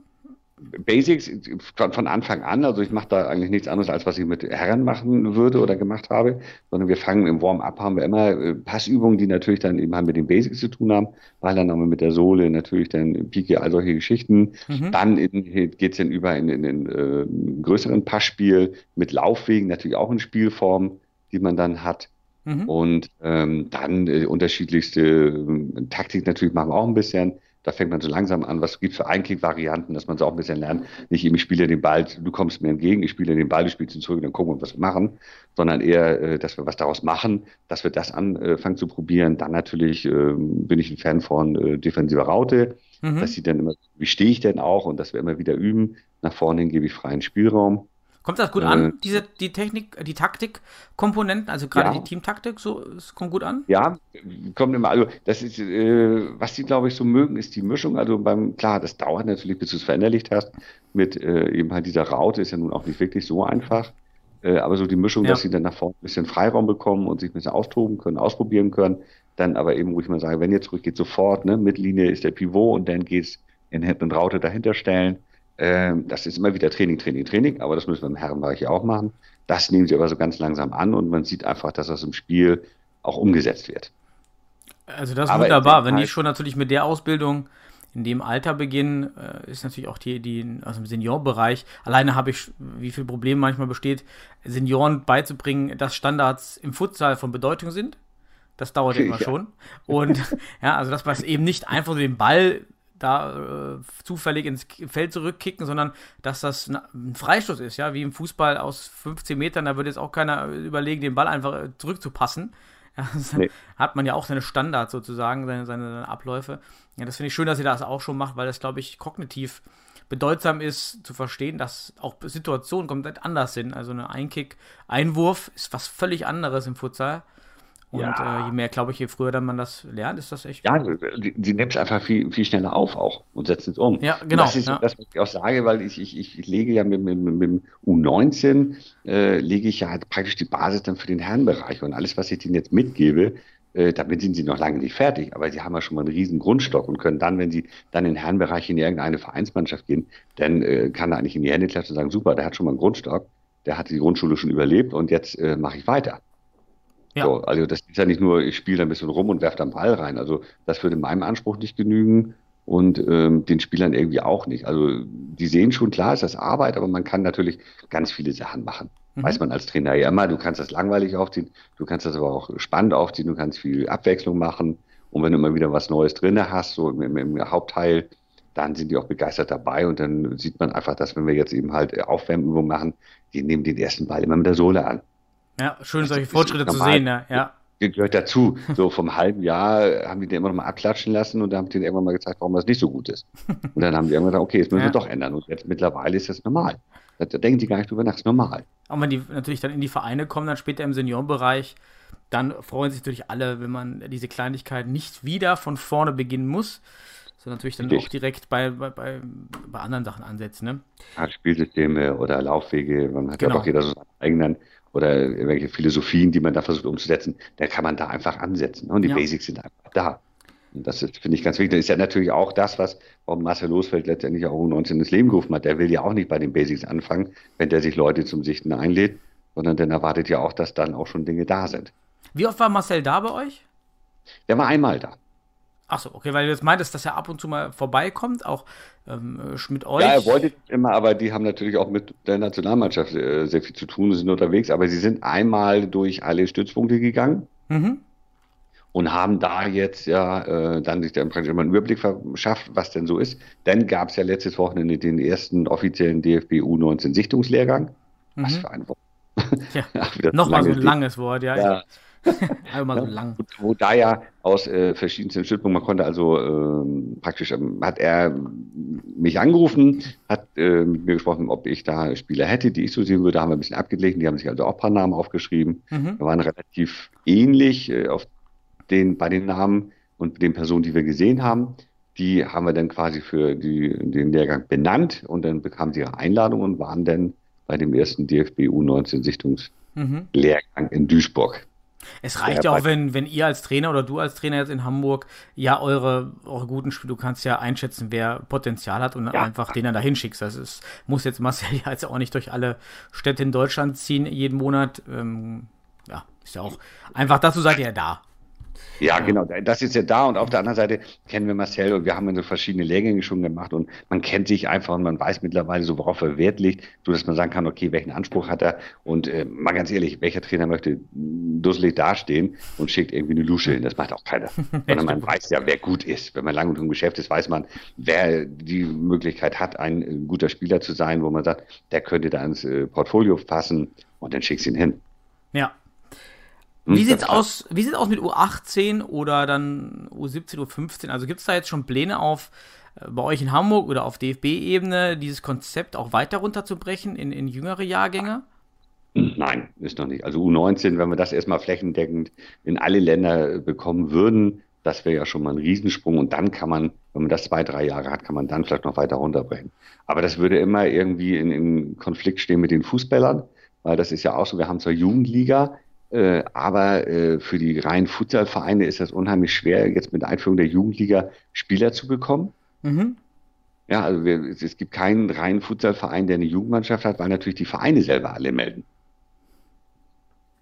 Basics von Anfang an, also ich mache da eigentlich nichts anderes, als was ich mit Herren machen würde oder gemacht habe, sondern wir fangen im Warm-up, haben wir immer äh, Passübungen, die natürlich dann eben halt mit den Basics zu tun haben, weil dann haben wir mit der Sohle natürlich dann Pike, all solche Geschichten. Mhm. Dann geht es dann über in, in den äh, größeren Passspiel mit Laufwegen, natürlich auch in Spielform, die man dann hat. Mhm. Und ähm, dann äh, unterschiedlichste äh, Taktik natürlich machen wir auch ein bisschen. Da fängt man so langsam an, was gibt es für Einklick-Varianten, dass man so auch ein bisschen lernt. Nicht eben, ich spiele den Ball, du kommst mir entgegen, ich spiele den Ball, du spielst ihn zurück, dann gucken wir, was wir machen, sondern eher, äh, dass wir was daraus machen, dass wir das anfangen zu probieren. Dann natürlich äh, bin ich ein Fan von äh, defensiver Raute, mhm. dass sie dann immer, wie stehe ich denn auch und dass wir immer wieder üben. Nach vorne hin gebe ich freien Spielraum. Kommt das gut äh, an, diese, die Technik, die Taktikkomponenten, also gerade ja. die Teamtaktik, so, es kommt gut an? Ja, kommt immer, also das ist, äh, was die, glaube ich, so mögen, ist die Mischung. Also beim, klar, das dauert natürlich, bis du es verinnerlicht hast. Mit äh, eben halt dieser Raute ist ja nun auch nicht wirklich so einfach. Äh, aber so die Mischung, ja. dass sie dann nach vorne ein bisschen Freiraum bekommen und sich ein bisschen austoben können, ausprobieren können. Dann aber eben, wo ich mal sage, wenn ihr zurückgeht, sofort, ne, Mittellinie ist der Pivot und dann geht's in Head und Raute dahinter stellen ähm, das ist immer wieder Training, Training, Training, aber das müssen wir im Herrenbereich auch machen. Das nehmen sie aber so ganz langsam an und man sieht einfach, dass das im Spiel auch umgesetzt wird. Also das ist wunderbar, wenn die schon natürlich mit der Ausbildung in dem Alter beginnen, äh, ist natürlich auch die, die also im Seniorbereich. Alleine habe ich, wie viel Problem manchmal besteht, Senioren beizubringen, dass Standards im Futsal von Bedeutung sind. Das dauert immer ja. schon. Und ja, also dass man eben nicht einfach den Ball da äh, zufällig ins Feld zurückkicken, sondern dass das ein Freistoß ist, ja, wie im Fußball aus 15 Metern, da würde jetzt auch keiner überlegen, den Ball einfach äh, zurückzupassen. Ja, nee. hat man ja auch seine Standards sozusagen, seine, seine, seine Abläufe. Ja, das finde ich schön, dass ihr das auch schon macht, weil das, glaube ich, kognitiv bedeutsam ist zu verstehen, dass auch Situationen komplett anders sind. Also eine Einkick, Einwurf ist was völlig anderes im Futsal Und Ja. äh, je mehr, glaube ich, je früher dann man das lernt, ist das echt. Ja, die, die nehmen es einfach viel, viel schneller auf auch und setzen es um. Ja, genau, Und Das ist ja. das, was ich auch sage, weil ich, ich, ich lege ja mit, mit, mit dem U19, äh, lege ich ja halt praktisch die Basis dann für den Herrenbereich. Und alles, was ich denen jetzt mitgebe, äh, damit sind sie noch lange nicht fertig. Aber sie haben ja schon mal einen riesen Grundstock und können dann, wenn sie dann in den Herrenbereich in irgendeine Vereinsmannschaft gehen, dann äh, kann er eigentlich in die Hände klatschen und sagen, super, der hat schon mal einen Grundstock, der hat die Grundschule schon überlebt und jetzt äh, mache ich weiter. Ja. So, also das ist ja nicht nur, ich spiele ein bisschen rum und werfe dann Ball rein. Also das würde meinem Anspruch nicht genügen und ähm, den Spielern irgendwie auch nicht. Also die sehen schon, klar ist das Arbeit, aber man kann natürlich ganz viele Sachen machen. Mhm. Weiß man als Trainer ja immer, du kannst das langweilig aufziehen, du kannst das aber auch spannend aufziehen, du kannst viel Abwechslung machen und wenn du immer wieder was Neues drinne hast, so im, im, im Hauptteil, dann sind die auch begeistert dabei und dann sieht man einfach, dass wenn wir jetzt eben halt Aufwärmübungen machen, die nehmen den ersten Ball immer mit der Sohle an. Ja, schön, solche ist Fortschritte zu sehen, ja. ja. gehört dazu. So vom halben Jahr haben die den immer noch mal abklatschen lassen und dann haben die irgendwann mal gezeigt, warum das nicht so gut ist. Und dann haben die irgendwann gesagt, okay, jetzt müssen Ja. wir doch ändern. Und jetzt mittlerweile ist das normal. Da, da denken die gar nicht drüber nach, ist normal. Und wenn die natürlich dann in die Vereine kommen, dann später im Seniorenbereich, dann freuen sich natürlich alle, wenn man diese Kleinigkeit nicht wieder von vorne beginnen muss, sondern natürlich dann Richtig. auch direkt bei, bei, bei, bei anderen Sachen ansetzen. Ne? Ja, Spielsysteme oder Laufwege, man hat Genau. ja auch jeder so seine eigenen oder irgendwelche Philosophien, die man da versucht umzusetzen, da kann man da einfach ansetzen. Und die Ja. Basics sind einfach da. Und das finde ich, ganz wichtig. Das ist ja natürlich auch das, was warum Marcel Losfeld letztendlich auch U19 ins Leben gerufen hat. Der will ja auch nicht bei den Basics anfangen, wenn der sich Leute zum Sichten einlädt, sondern dann erwartet ja auch, dass dann auch schon Dinge da sind. Wie oft war Marcel da bei euch? Der war einmal da. Achso, okay, weil du jetzt meintest, dass er ab und zu mal vorbeikommt, auch ähm, äh, mit euch. Ja, er wollte immer, aber die haben natürlich auch mit der Nationalmannschaft äh, sehr viel zu tun, sind unterwegs, aber sie sind einmal durch alle Stützpunkte gegangen. Mhm. und haben da jetzt ja äh, dann sich dann praktisch immer einen Überblick verschafft, was denn so ist. Dann gab es ja letztes Wochenende den ersten offiziellen DFB U19 Sichtungslehrgang. Was Mhm. für ein Wort. Ja. Nochmal so ein langes Wort, ja. Ja, Einmal so lang. Wo da ja aus äh, verschiedensten Stützpunkten, man konnte also ähm, praktisch, ähm, hat er mich angerufen, hat äh, mit mir gesprochen, ob ich da Spieler hätte, die ich so sehen würde, haben wir ein bisschen abgeglichen, die haben sich also auch ein paar Namen aufgeschrieben. Mhm. Wir waren relativ ähnlich äh, auf den, bei den Namen und den Personen, die wir gesehen haben. Die haben wir dann quasi für die, den Lehrgang benannt und dann bekamen sie ihre Einladung und waren dann bei dem ersten DFB U19 Sichtungslehrgang Mhm. in Duisburg. Es reicht Ja, auch, wenn, wenn ihr als Trainer oder du als Trainer jetzt in Hamburg ja eure, eure guten Spiele, du kannst ja einschätzen, wer Potenzial hat und Ja. einfach den dann dahin schickst. Das ist, muss jetzt Marcel ja jetzt auch nicht durch alle Städte in Deutschland ziehen jeden Monat. Ähm, ja, ist ja auch einfach dazu seid ihr ja da. Ja, genau. Das ist ja da und auf der anderen Seite kennen wir Marcel und wir haben so verschiedene Lehrgänge schon gemacht und man kennt sich einfach und man weiß mittlerweile so, worauf er Wert legt, so dass man sagen kann, okay, welchen Anspruch hat er und äh, mal ganz ehrlich, welcher Trainer möchte dusselig dastehen und schickt irgendwie eine Lusche hin? Das macht auch keiner. Sondern man weiß ja, wer gut ist. Wenn man lange im Geschäft ist, weiß man, wer die Möglichkeit hat, ein äh, guter Spieler zu sein, wo man sagt, der könnte da ins äh, Portfolio passen und dann schickst ihn hin. Ja. Hm, Wie sieht's aus, wie sieht's aus mit U18 oder dann U17, U15? Also gibt's da jetzt schon Pläne auf äh, bei euch in Hamburg oder auf DFB-Ebene, dieses Konzept auch weiter runterzubrechen in, in jüngere Jahrgänge? Nein, ist noch nicht. Also U19, wenn wir das erstmal flächendeckend in alle Länder äh, bekommen würden, das wäre ja schon mal ein Riesensprung. Und dann kann man, wenn man das zwei, drei Jahre hat, kann man dann vielleicht noch weiter runterbrechen. Aber das würde immer irgendwie in, in Konflikt stehen mit den Fußballern, weil das ist ja auch so, wir haben zwar Jugendliga, äh, aber äh, für die reinen Futsalvereine ist das unheimlich schwer, jetzt mit Einführung der Jugendliga Spieler zu bekommen. Mhm. Ja, also wir, es, es gibt keinen reinen Futsalverein, der eine Jugendmannschaft hat, weil natürlich die Vereine selber alle melden.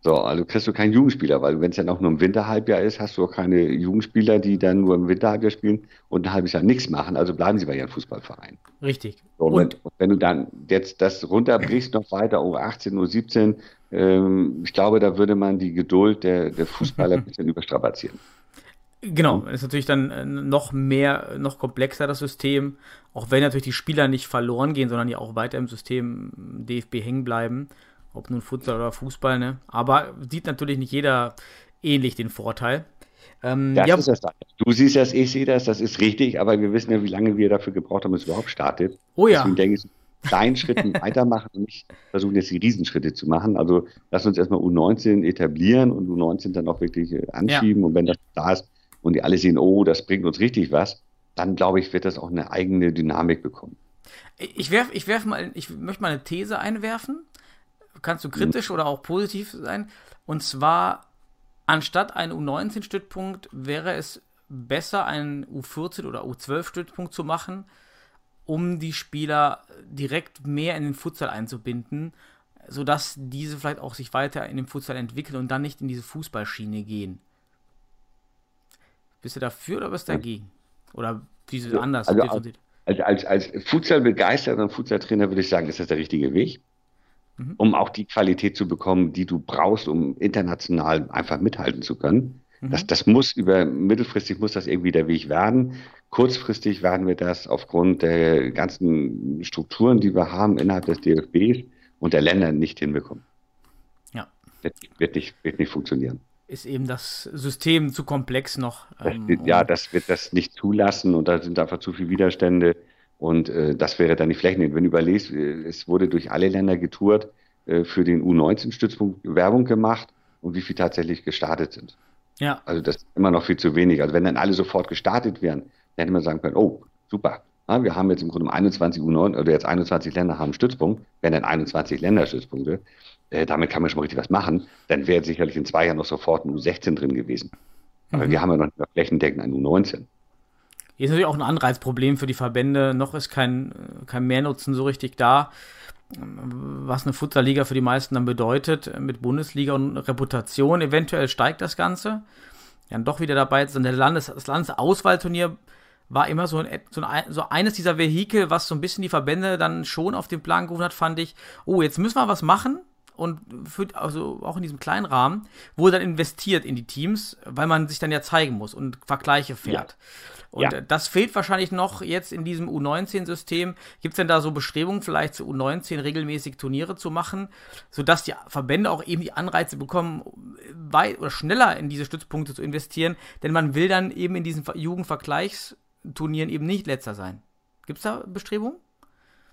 So, also kriegst du keinen Jugendspieler, weil wenn es dann auch nur im Winterhalbjahr ist, hast du auch keine Jugendspieler, die dann nur im Winterhalbjahr spielen und ein halbes Jahr nichts machen. Also bleiben sie bei ihrem Fußballverein. Richtig. So, und Und wenn, du dann jetzt das runterbrichst noch weiter, um 18, Uhr 17, ähm, ich glaube, da würde man die Geduld der, der Fußballer ein bisschen überstrapazieren. Genau, ist natürlich dann äh, noch mehr, noch komplexer das System, auch wenn natürlich die Spieler nicht verloren gehen, sondern ja auch weiter im System DFB hängen bleiben, ob nun Futsal oder Fußball, ne? Aber sieht natürlich nicht jeder ähnlich den Vorteil. Ähm, Das ja, ist das. Du siehst das, ich sehe das, das ist richtig, aber wir wissen ja, wie lange wir dafür gebraucht haben, es überhaupt startet. oh ja, Deswegen denke ich, kleinen Schritten weitermachen und nicht versuchen, jetzt die Riesenschritte zu machen. Also lass uns erstmal U19 etablieren und U19 dann auch wirklich äh, anschieben. Ja. Und wenn das da ist und die alle sehen, oh, das bringt uns richtig was, dann glaube ich, wird das auch eine eigene Dynamik bekommen. Ich werf, ich werf mal, ich möchte mal eine These einwerfen. Kannst du kritisch mhm. oder auch positiv sein? Und zwar, anstatt einen U19-Stützpunkt wäre es besser, einen U14 oder U12-Stützpunkt zu machen, um die Spieler direkt mehr in den Futsal einzubinden, sodass diese vielleicht auch sich weiter in dem Futsal entwickeln und dann nicht in diese Fußballschiene gehen. Bist du dafür oder bist du dagegen? Oder wie sie anders? Also, als, als, als Futsal-begeisterter Futsal-Trainer würde ich sagen, ist das der richtige Weg, mhm. um auch die Qualität zu bekommen, die du brauchst, um international einfach mithalten zu können. Das, mhm. das muss über mittelfristig muss das irgendwie der Weg werden. Kurzfristig werden wir das aufgrund der ganzen Strukturen, die wir haben innerhalb des DFBs und der Länder nicht hinbekommen. Ja. Das wird nicht, wird nicht funktionieren. Ist eben das System zu komplex noch. Ähm, das, ja, das wird das nicht zulassen und da sind einfach zu viele Widerstände und äh, das wäre dann die Flächen. Wenn du überlegst, äh, es wurde durch alle Länder getourt, äh, für den U19-Stützpunkt Werbung gemacht und wie viel tatsächlich gestartet sind. Ja. Also das ist immer noch viel zu wenig. Also wenn dann alle sofort gestartet wären, dann hätte man sagen können, oh, super. Ja, wir haben jetzt im Grunde 21 U9 oder jetzt 21 Länder haben Stützpunkt, wenn dann 21 Länderstützpunkte, äh, damit kann man schon mal richtig was machen, dann wäre sicherlich in zwei Jahren noch sofort ein U16 drin gewesen. Aber mhm. wir haben ja noch nicht mehr flächendeckend ein U19. Hier ist natürlich auch ein Anreizproblem für die Verbände. Noch ist kein, kein Mehrnutzen so richtig da was eine Futsalliga für die meisten dann bedeutet, mit Bundesliga und Reputation. Eventuell steigt das Ganze. Dann doch wieder dabei, der Landes, das Landesauswahlturnier war immer so, ein, so, ein, so, eines dieser Vehikel, was so ein bisschen die Verbände dann schon auf den Plan gerufen hat, fand ich, oh, jetzt müssen wir was machen und für, also auch in diesem kleinen Rahmen, wurde dann investiert in die Teams, weil man sich dann ja zeigen muss und Vergleiche fährt. Ja. Und ja. das fehlt wahrscheinlich noch jetzt in diesem U19-System. Gibt es denn da so Bestrebungen, vielleicht zu U19 regelmäßig Turniere zu machen, sodass die Verbände auch eben die Anreize bekommen, weit oder schneller in diese Stützpunkte zu investieren? Denn man will dann eben in diesen Jugendvergleichsturnieren eben nicht letzter sein. Gibt es da Bestrebungen?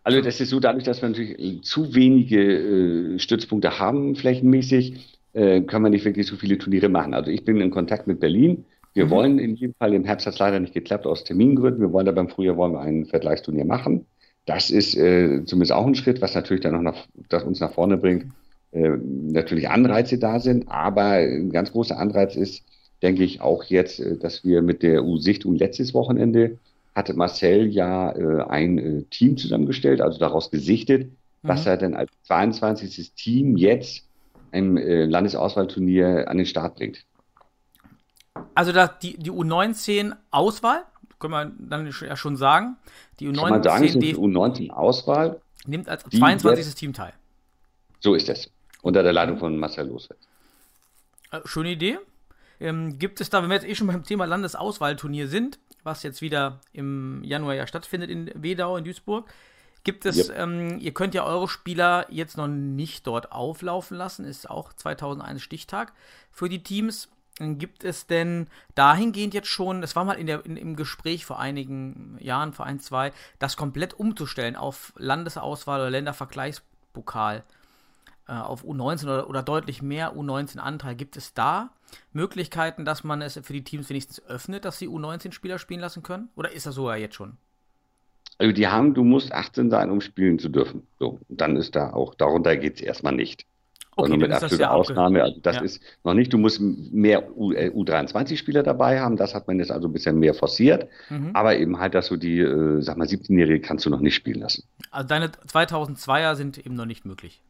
Also das ist so, dadurch, dass wir natürlich zu wenige äh, Stützpunkte haben, flächenmäßig, äh, kann man nicht wirklich so viele Turniere machen. Also ich bin in Kontakt mit Berlin wir mhm. wollen in jedem Fall, im Herbst hat es leider nicht geklappt aus Termingründen. Wir wollen aber im Frühjahr wollen wir ein Vergleichsturnier machen. Das ist äh, zumindest auch ein Schritt, was natürlich dann noch nach, das uns nach vorne bringt. Äh, natürlich Anreize da sind, aber ein ganz großer Anreiz ist, denke ich, auch jetzt, äh, dass wir mit der U-Sichtung letztes Wochenende hatte Marcel ja äh, ein äh, Team zusammengestellt, also daraus gesichtet, mhm. was er denn als 22. Team jetzt im äh, Landesauswahlturnier an den Start bringt. Also das, die, die U19-Auswahl, können wir dann ja schon sagen. Die U19, Kann man sagen, die U19-Auswahl. Nimmt als 22. Team teil. So ist es. Unter der Leitung von Marcel Losfeld. Äh, schöne Idee. Ähm, gibt es da, wenn wir jetzt eh schon beim Thema Landesauswahlturnier sind, was jetzt wieder im Januar ja stattfindet in Wedau in Duisburg, gibt es, yep. ähm, ihr könnt ja eure Spieler jetzt noch nicht dort auflaufen lassen, ist auch 2001 Stichtag für die Teams. Gibt es denn dahingehend jetzt schon, das war mal in der, in, im Gespräch vor einigen Jahren, vor ein, zwei, das komplett umzustellen auf Landesauswahl oder Ländervergleichspokal äh, auf U19 oder, oder deutlich mehr U19-Anteil? Gibt es da Möglichkeiten, dass man es für die Teams wenigstens öffnet, dass sie U19-Spieler spielen lassen können? Oder ist das so ja jetzt schon? Also die haben, du musst 18 sein, um spielen zu dürfen. So, dann ist da auch, darunter geht es erstmal nicht. Okay, mit absoluter ja Ausnahme. Also das ja. ist noch nicht, du musst mehr U, äh, U23-Spieler dabei haben, das hat man jetzt also ein bisschen mehr forciert, mhm. aber eben halt, dass du die, äh, sag mal, 17-Jährige kannst du noch nicht spielen lassen. Also deine 2002er sind eben noch nicht möglich.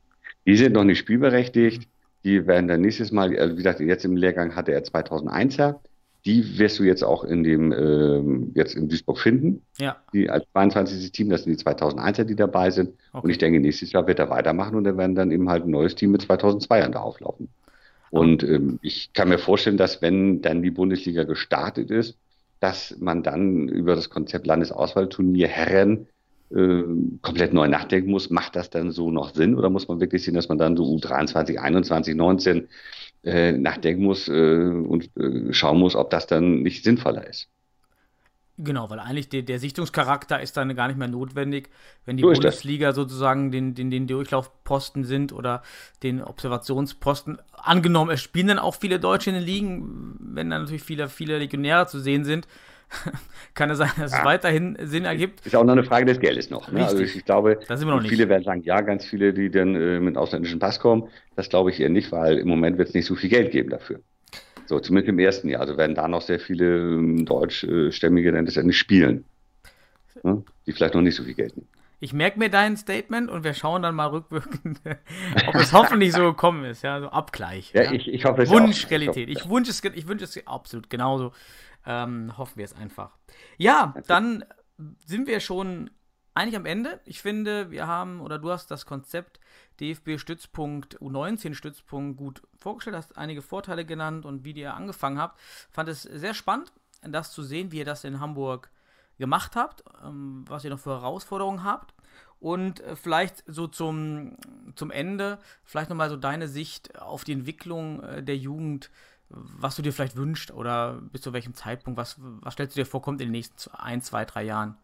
Die sind noch nicht spielberechtigt, die werden dann nächstes Mal, also wie gesagt, jetzt im Lehrgang hatte er 2001er, die wirst du jetzt auch in dem, ähm, jetzt in Duisburg finden. Ja. Die als 22. Team, das sind die 2001er, die dabei sind. Okay. Und ich denke, nächstes Jahr wird er weitermachen und dann werden dann eben halt ein neues Team mit 2002ern da auflaufen. Und ähm, ich kann mir vorstellen, dass wenn dann die Bundesliga gestartet ist, dass man dann über das Konzept Landesauswahlturnier Herren äh, komplett neu nachdenken muss. Macht das dann so noch Sinn oder muss man wirklich sehen, dass man dann so U23, 21, 19 äh, nachdenken muss äh, und äh, schauen muss, ob das dann nicht sinnvoller ist. Genau, weil eigentlich der, der Sichtungscharakter ist dann gar nicht mehr notwendig, wenn die So. Bundesliga sozusagen den, den, den Durchlaufposten sind oder den Observationsposten. Angenommen, es spielen dann auch viele Deutsche in den Ligen, wenn dann natürlich viele, viele Legionäre zu sehen sind, kann es sein, dass es Ja. weiterhin Sinn ergibt. Ist auch noch eine Frage des Geldes noch. Ne? Also ich, ich glaube, viele werden sagen, ja, ganz viele, die dann äh, mit ausländischen Pass kommen. Das glaube ich eher nicht, weil im Moment wird es nicht so viel Geld geben dafür. So, zumindest im ersten Jahr. Also werden da noch sehr viele ähm, Deutschstämmige dann letztendlich spielen. Ne? Die vielleicht noch nicht so viel Geld nehmen. Ich merke mir dein Statement und wir schauen dann mal rückwirkend, ob es hoffentlich so gekommen ist. Ja, so Abgleich. Ja, ich, ich hoffe es. Wunschrealität. Ich Ich hoffe, wünsche es, ich wünsche es absolut genauso. Ähm, hoffen wir es einfach. Ja, dann sind wir schon eigentlich am Ende. Ich finde, wir haben, oder du hast das Konzept DFB-Stützpunkt, U19-Stützpunkt gut vorgestellt, hast einige Vorteile genannt und wie ihr angefangen habt. Fand es sehr spannend, das zu sehen, wie ihr das in Hamburg gemacht habt, ähm, was ihr noch für Herausforderungen habt. Und äh, vielleicht so zum, zum Ende, vielleicht nochmal so deine Sicht auf die Entwicklung äh, der Jugend, was du dir vielleicht wünschst oder bis zu welchem Zeitpunkt, was, was stellst du dir vor, kommt in den nächsten ein, zwei, drei Jahren?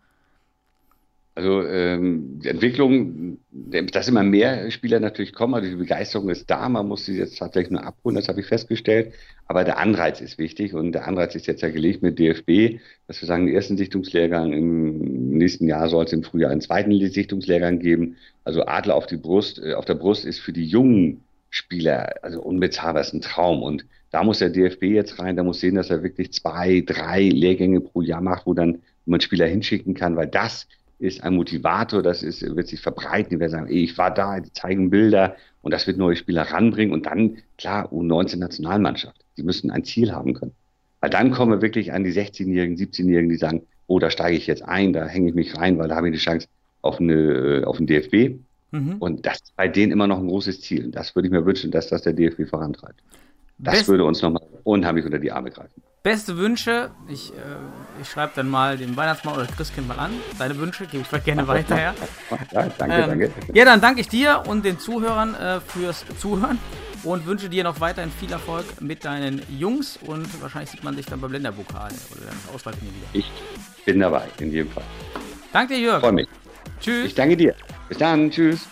Also ähm, die Entwicklung, dass immer mehr Spieler natürlich kommen, also die Begeisterung ist da, man muss sie jetzt tatsächlich nur abholen, das habe ich festgestellt. Aber der Anreiz ist wichtig und der Anreiz ist jetzt ja gelegt mit DFB, dass wir sagen, den ersten Sichtungslehrgang im nächsten Jahr soll es im Frühjahr einen zweiten Sichtungslehrgang geben. Also Adler auf die Brust, äh, auf der Brust ist für die jungen Spieler, also unbezahlbar ist ein Traum. Und da muss der DFB jetzt rein, da muss sehen, dass er wirklich zwei, drei Lehrgänge pro Jahr macht, wo dann man Spieler hinschicken kann, weil das ist ein Motivator, das ist, wird sich verbreiten, die werden sagen, ey, ich war da, die zeigen Bilder und das wird neue Spieler ranbringen und dann, klar, U19-Nationalmannschaft, die müssen ein Ziel haben können. Weil dann kommen wir wirklich an die 16-Jährigen, 17-Jährigen, die sagen, oh, da steige ich jetzt ein, da hänge ich mich rein, weil da habe ich eine Chance auf, eine, auf den DFB. Mhm. Und das ist bei denen immer noch ein großes Ziel. Und das würde ich mir wünschen, dass das der DFB vorantreibt. Das Best- würde uns nochmal unheimlich unter die Arme greifen. Beste Wünsche, ich, äh, ich schreibe dann mal den Weihnachtsmann oder Christkind mal an. Deine Wünsche gebe ich gerne weiter, ja. Ja, danke, Ähm, danke. ja, dann danke ich dir und den Zuhörern äh, fürs Zuhören und wünsche dir noch weiterhin viel Erfolg mit deinen Jungs und wahrscheinlich sieht man sich dann beim Länderpokal oder dann Auswahlturnier wieder. Ich bin dabei, in jedem Fall. Danke dir, Jörg. Freue mich. Tschüss. Ich danke dir. Bis dann. Tschüss.